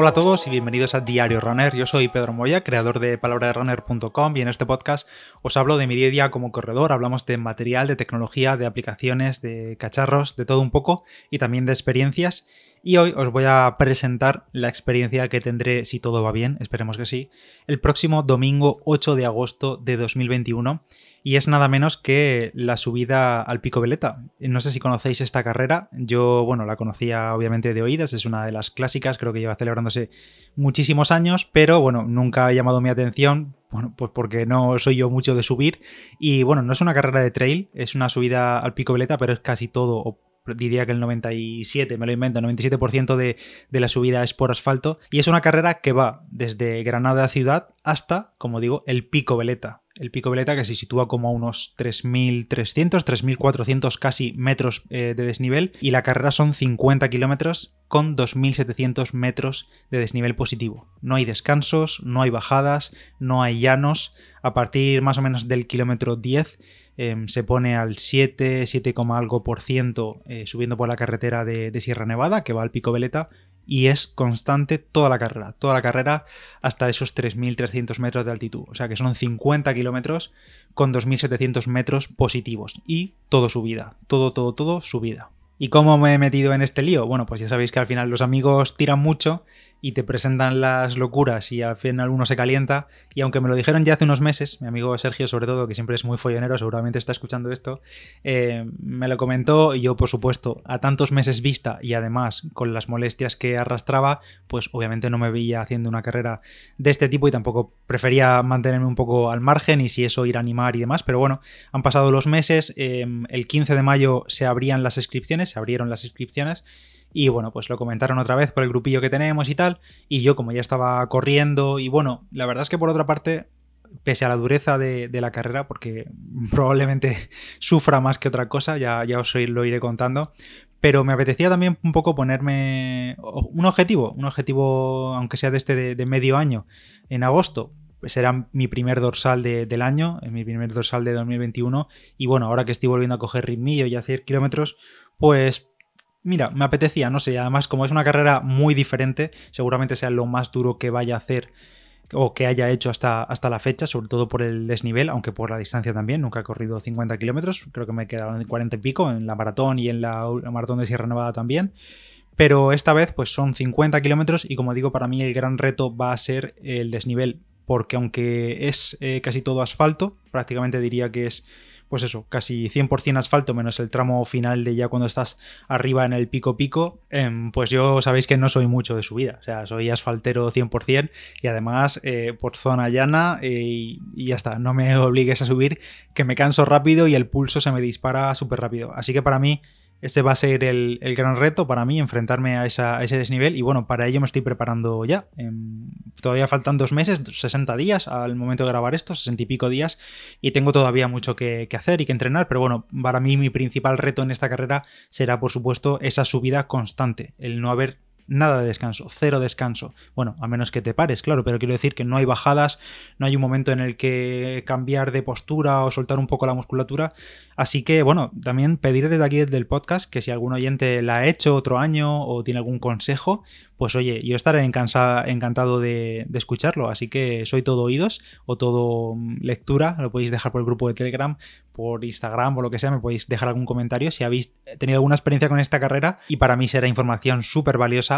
Hola a todos y bienvenidos a Diario Runner. Yo soy Pedro Moya, creador de palabraderunner.com y en este podcast os hablo de mi día a día como corredor. Hablamos de material, de tecnología, de aplicaciones, de cacharros, de todo un poco y también de experiencias. Y hoy os voy a presentar la experiencia que tendré, si todo va bien, esperemos que sí, el próximo domingo 8 de agosto de 2021 y es nada menos que la subida al Pico Veleta. No sé si conocéis esta carrera, yo, bueno, la conocía obviamente de oídas, es una de las clásicas, creo que lleva celebrándose muchísimos años, pero bueno, nunca ha llamado mi atención, bueno, pues porque no soy yo mucho de subir. Y bueno, no es una carrera de trail, es una subida al Pico Veleta, pero es casi todo, diría que el 97, me lo invento, el 97% de, de, la subida es por asfalto. Y es una carrera que va desde Granada ciudad hasta, como digo, el Pico Veleta el pico Veleta que se sitúa como a unos 3.300, 3.400 casi metros eh, de desnivel y la carrera son 50 kilómetros con 2.700 metros de desnivel positivo. No hay descansos, no hay bajadas, no hay llanos. A partir más o menos del kilómetro 10 em, se pone al 7, 7, algo por ciento eh, subiendo por la carretera de, Sierra Nevada que va al pico Veleta y es constante toda la carrera, toda la carrera hasta esos 3.300 metros de altitud. O sea que son 50 kilómetros con 2.700 metros positivos y todo subida, todo, todo, todo subida. ¿Y cómo me he metido en este lío? Bueno, pues ya sabéis que al final los amigos tiran mucho y te presentan las locuras y al final uno se calienta. Y aunque me lo dijeron ya hace unos meses, mi amigo Sergio sobre todo, que siempre es muy follonero, seguramente está escuchando esto, eh, me lo comentó y yo por supuesto a tantos meses vista y además con las molestias que arrastraba, pues obviamente no me veía haciendo una carrera de este tipo y tampoco prefería mantenerme un poco al margen y si eso ir a animar y demás. Pero bueno, han pasado los meses, eh, el 15 de mayo se abrían las inscripciones, se abrieron las inscripciones. Y bueno, pues lo comentaron otra vez por el grupillo que tenemos y tal. Y yo, como ya estaba corriendo, y bueno, la verdad es que por otra parte, pese a la dureza de, la carrera, porque probablemente sufra más que otra cosa, ya, ya os lo iré contando. Pero me apetecía también un poco ponerme un objetivo, un objetivo, aunque sea de este de, medio año, en agosto, será mi primer dorsal del año, mi primer dorsal de 2021. Y bueno, ahora que estoy volviendo a coger ritmillo y a hacer kilómetros, pues mira, me apetecía, no sé, además como es una carrera muy diferente, seguramente sea lo más duro que vaya a hacer o que haya hecho hasta, hasta la fecha, sobre todo por el desnivel, aunque por la distancia también, nunca he corrido 50 kilómetros, creo que me he quedado en 40 y pico en la maratón y en la, maratón de Sierra Nevada también. Pero esta vez pues son 50 kilómetros y como digo, para mí el gran reto va a ser el desnivel, porque aunque es eh, casi todo asfalto, prácticamente diría que es pues eso, casi 100% asfalto, menos el tramo final de ya cuando estás arriba en el pico pico, em, pues yo sabéis que no soy mucho de subida, o sea, soy asfaltero 100% y además eh, por zona llana eh, y, y, ya está, no me obligues a subir, que me canso rápido y el pulso se me dispara súper rápido. Así que para mí ese va a ser el, gran reto para mí, enfrentarme a, ese desnivel. Y bueno, para ello me estoy preparando ya. Em, todavía faltan dos meses, 60 días al momento de grabar esto, 60 y pico días. Y tengo todavía mucho que, que, hacer y que entrenar. Pero bueno, para mí mi principal reto en esta carrera será, por supuesto, esa subida constante. El no haber nada de descanso, cero descanso. Bueno, a menos que te pares, claro, pero quiero decir que no hay bajadas, no hay un momento en el que cambiar de postura o soltar un poco la musculatura. Así que, bueno, también pedir desde aquí, desde el podcast, que si algún oyente la ha hecho otro año o tiene algún consejo, pues oye, yo estaré encantado de, escucharlo. Así que soy todo oídos o todo mm, lectura. Lo podéis dejar por el grupo de Telegram, por Instagram o lo que sea. Me podéis dejar algún comentario si habéis tenido alguna experiencia con esta carrera. Y para mí será información súper valiosa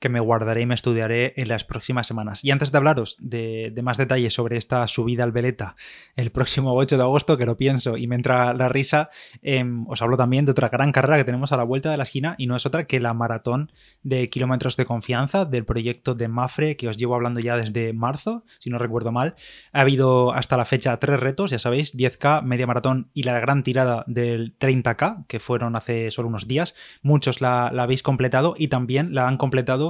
que me guardaré y me estudiaré en las próximas semanas. Y antes de hablaros de, más detalles sobre esta subida al Veleta el próximo 8 de agosto, que lo pienso y me entra la risa, em, os hablo también de otra gran carrera que tenemos a la vuelta de la esquina y no es otra que la maratón de kilómetros de confianza del proyecto de Mafre que os llevo hablando ya desde marzo, si no recuerdo mal. Ha habido hasta la fecha tres retos, ya sabéis, 10K, media maratón y la gran tirada del 30K, que fueron hace solo unos días. Muchos la, la habéis completado y también la han completado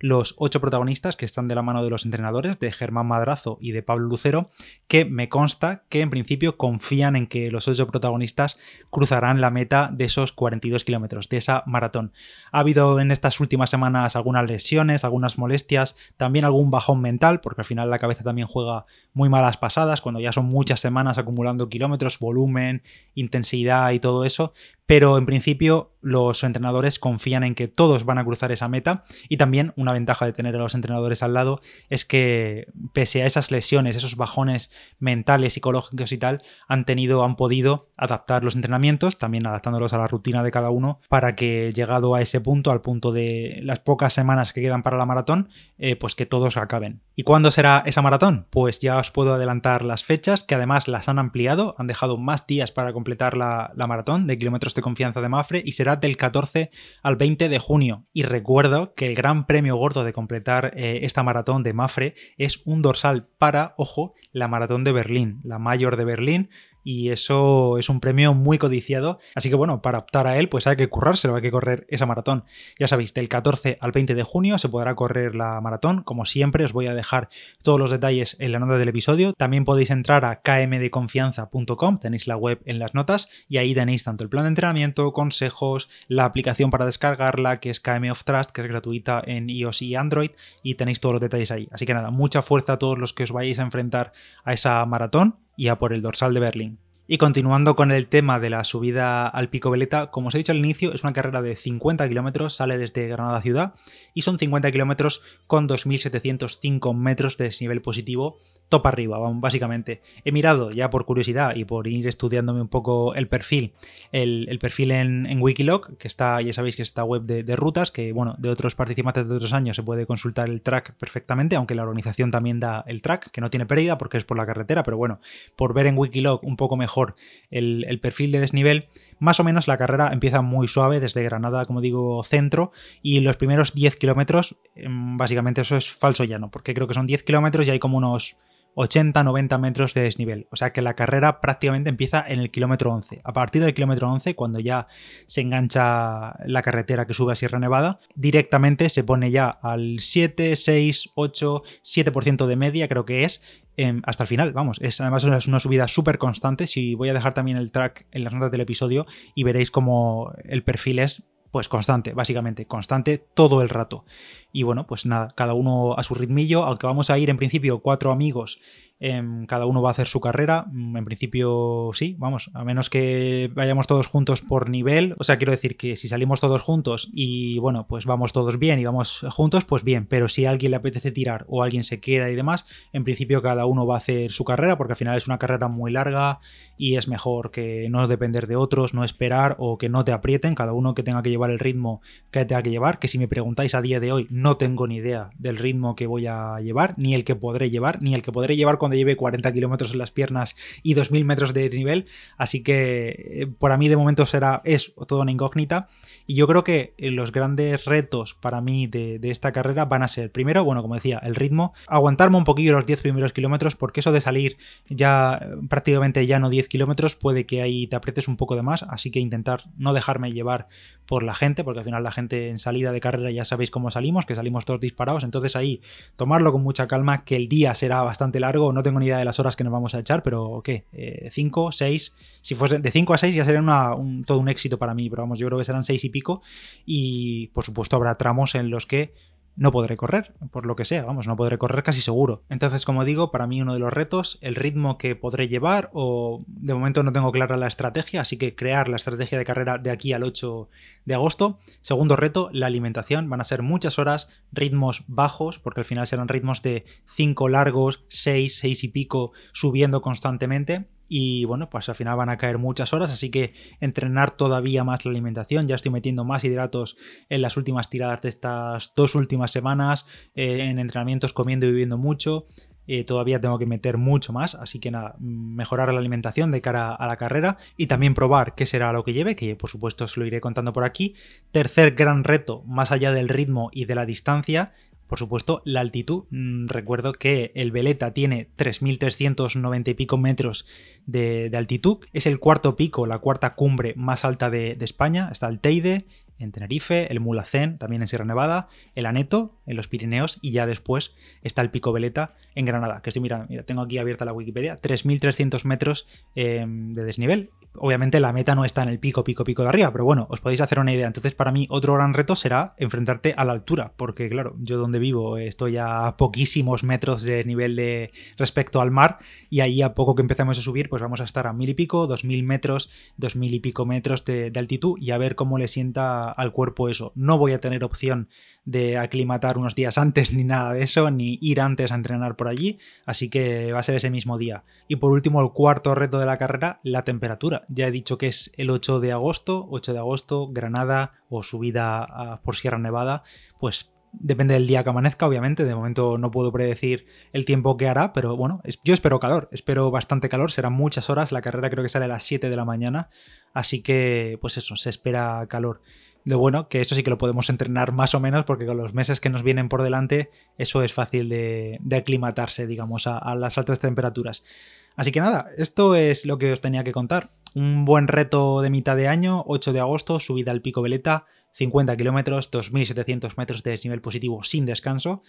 los ocho protagonistas que están de la mano de los entrenadores, de Germán Madrazo y de Pablo Lucero, que me consta que en principio confían en que los ocho protagonistas cruzarán la meta de esos 42 kilómetros, de esa maratón. Ha habido en estas últimas semanas algunas lesiones, algunas molestias, también algún bajón mental, porque al final la cabeza también juega muy malas pasadas, cuando ya son muchas semanas acumulando kilómetros, volumen, intensidad y todo eso, pero en principio los entrenadores confían en que todos van a cruzar esa meta y también una ventaja de tener a los entrenadores al lado es que pese a esas lesiones, esos bajones mentales, psicológicos y tal, han tenido, han podido adaptar los entrenamientos, también adaptándolos a la rutina de cada uno, para que llegado a ese punto, al punto de las pocas semanas que quedan para la maratón, eh, pues que todos acaben. ¿Y cuándo será esa maratón? Pues ya os puedo adelantar las fechas, que además las han ampliado, han dejado más días para completar la, maratón de kilómetros de confianza de Mafre y será del 14 al 20 de junio. Y recuerdo que el gran premio gordo de completar eh, esta maratón de Mafre es un dorsal para, ojo, la maratón de Berlín, la mayor de Berlín, y eso es un premio muy codiciado. Así que bueno, para optar a él, pues hay que currárselo, hay que correr esa maratón. Ya sabéis, del 14 al 20 de junio se podrá correr la maratón. Como siempre, os voy a dejar todos los detalles en la nota del episodio. También podéis entrar a kmdeconfianza.com, tenéis la web en las notas y ahí tenéis tanto el plan de entrenamiento, consejos, la aplicación para descargarla, que es KM of Trust, que es gratuita en iOS y Android, y tenéis todos los detalles ahí. Así que nada, mucha fuerza a todos los que os vayáis a enfrentar a esa maratón y a por el dorsal de Berlín. Y continuando con el tema de la subida al Pico Veleta, como os he dicho al inicio, es una carrera de 50 kilómetros, sale desde Granada ciudad y son 50 kilómetros con 2.705 metros de desnivel positivo, top arriba, básicamente. He mirado ya por curiosidad y por ir estudiándome un poco el perfil, el, perfil en, Wikiloc, que está, ya sabéis que es esta web de, de, rutas, que bueno, de otros participantes de otros años se puede consultar el track perfectamente, aunque la organización también da el track, que no tiene pérdida porque es por la carretera, pero bueno, por ver en Wikiloc un poco mejor el, perfil de desnivel, más o menos la carrera empieza muy suave desde Granada, como digo, centro, y los primeros 10 kilómetros, em, básicamente eso es falso llano, porque creo que son 10 kilómetros y hay como unos 80-90 metros de desnivel. O sea que la carrera prácticamente empieza en el kilómetro 11. A partir del kilómetro 11, cuando ya se engancha la carretera que sube a Sierra Nevada, directamente se pone ya al 7, 6, 8, 7% de media, creo que es, Em, hasta el final, vamos. Es, además es una subida súper constante. Si voy a dejar también el track en las notas del episodio y veréis cómo el perfil es pues constante, básicamente, constante todo el rato. Y bueno, pues nada, cada uno a su ritmillo, aunque vamos a ir en principio cuatro amigos Em, cada uno va a hacer su carrera. Mm, en principio, sí, vamos, a menos que vayamos todos juntos por nivel. O sea, quiero decir que si salimos todos juntos y bueno, pues vamos todos bien y vamos juntos, pues bien. Pero si a alguien le apetece tirar o alguien se queda y demás, en principio cada uno va a hacer su carrera, porque al final es una carrera muy larga y es mejor que no depender de otros, no esperar o que no te aprieten. Cada uno que tenga que llevar el ritmo que tenga que llevar. Que si me preguntáis a día de hoy, no tengo ni idea del ritmo que voy a llevar, ni el que podré llevar, ni el que podré llevar con lleve 40 kilómetros en las piernas y 2.000 metros de nivel. Así que eh, para mí de momento será, es toda una incógnita. Y yo creo que eh, los grandes retos para mí de, esta carrera van a ser, primero, bueno, como decía, el ritmo, aguantarme un poquillo los 10 primeros kilómetros, porque eso de salir ya prácticamente ya no 10 kilómetros puede que ahí te aprietes un poco de más. Así que intentar no dejarme llevar por la gente, porque al final la gente en salida de carrera ya sabéis cómo salimos, que salimos todos disparados. Entonces ahí tomarlo con mucha calma, que el día será bastante largo, no tengo ni idea de las horas que nos vamos a echar, pero ¿qué? 5, eh, 6, si fuese de 5 a 6 ya sería todo un éxito para mí, pero vamos, yo creo que serán 6 y pico y por supuesto habrá tramos en los que no podré correr, por lo que sea, vamos, no podré correr casi seguro. Entonces, como digo, para mí uno de los retos, el ritmo que podré llevar, o de momento no tengo clara la estrategia, así que crear la estrategia de carrera de aquí al 8 de agosto. Segundo reto, la alimentación, van a ser muchas horas, ritmos bajos, porque al final serán ritmos de 5 largos, 6, 6 y pico, subiendo constantemente y bueno, pues al final van a caer muchas horas, así que entrenar todavía más la alimentación. Ya estoy metiendo más hidratos en las últimas tiradas de estas dos últimas semanas, eh, en entrenamientos comiendo y bebiendo mucho. Eh, todavía tengo que meter mucho más, así que nada, mejorar la alimentación de cara a la carrera y también probar qué será lo que lleve, que por supuesto os lo iré contando por aquí. Tercer gran reto, más allá del ritmo y de la distancia, por supuesto, la altitud. Mm, recuerdo que el Veleta tiene 3.390 y pico metros de, altitud. Es el cuarto pico, la cuarta cumbre más alta de, de España. Está el Teide, en Tenerife, el Mulacén, también en Sierra Nevada, el Aneto, en los Pirineos, y ya después está el Pico Veleta en Granada, que si mira, mira tengo aquí abierta la Wikipedia, 3.300 metros em, de desnivel. Obviamente la meta no está en el pico, pico, pico de arriba, pero bueno, os podéis hacer una idea. Entonces, para mí, otro gran reto será enfrentarte a la altura, porque claro, yo donde vivo estoy a poquísimos metros de nivel de respecto al mar, y ahí a poco que empezamos a subir, pues vamos a estar a mil y pico, dos mil metros, dos mil y pico metros de altitud, y a ver cómo le sienta al cuerpo eso. No voy a tener opción de aclimatar unos días antes ni nada de eso, ni ir antes a entrenar por allí, así que va a ser ese mismo día. Y por último, el cuarto reto de la carrera, la temperatura. Ya he dicho que es el 8 de agosto, 8 de agosto, Granada o subida por Sierra Nevada, pues Depende del día que amanezca, obviamente. De momento no puedo predecir el tiempo que hará, pero bueno, yo espero calor, espero bastante calor, serán muchas horas. La carrera creo que sale a las 7 de la mañana, así que pues eso, se espera calor. Lo bueno, que eso sí que lo podemos entrenar más o menos, porque con los meses que nos vienen por delante, eso es fácil de, aclimatarse, digamos, a, las altas temperaturas. Así que nada, esto es lo que os tenía que contar. Un buen reto de mitad de año, 8 de agosto, subida al pico Veleta, 50 kilómetros, 2.700 metros de desnivel positivo sin descanso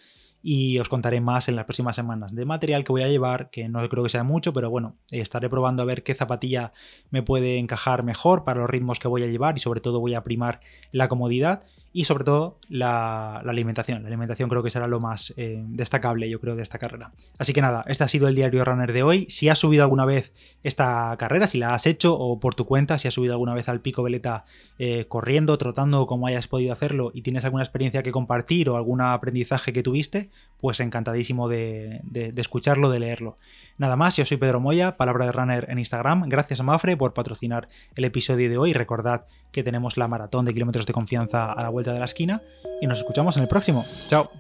y os contaré más en las próximas semanas de material que voy a llevar, que no creo que sea mucho, pero bueno, estaré probando a ver qué zapatilla me puede encajar mejor para los ritmos que voy a llevar y sobre todo voy a primar la comodidad y sobre todo la, alimentación. La alimentación creo que será lo más eh, destacable, yo creo, de esta carrera. Así que nada, este ha sido el diario runner de hoy. Si has subido alguna vez esta carrera, si la has hecho o por tu cuenta, si has subido alguna vez al pico veleta eh, corriendo, trotando, como hayas podido hacerlo y tienes alguna experiencia que compartir o algún aprendizaje que tuviste, pues encantadísimo de, escucharlo, de leerlo. Nada más, yo soy Pedro Moya, Palabra de Runner en Instagram. Gracias a Mafre por patrocinar el episodio de hoy. Recordad que tenemos la maratón de kilómetros de confianza a la vuelta de la esquina y nos escuchamos en el próximo. Chao.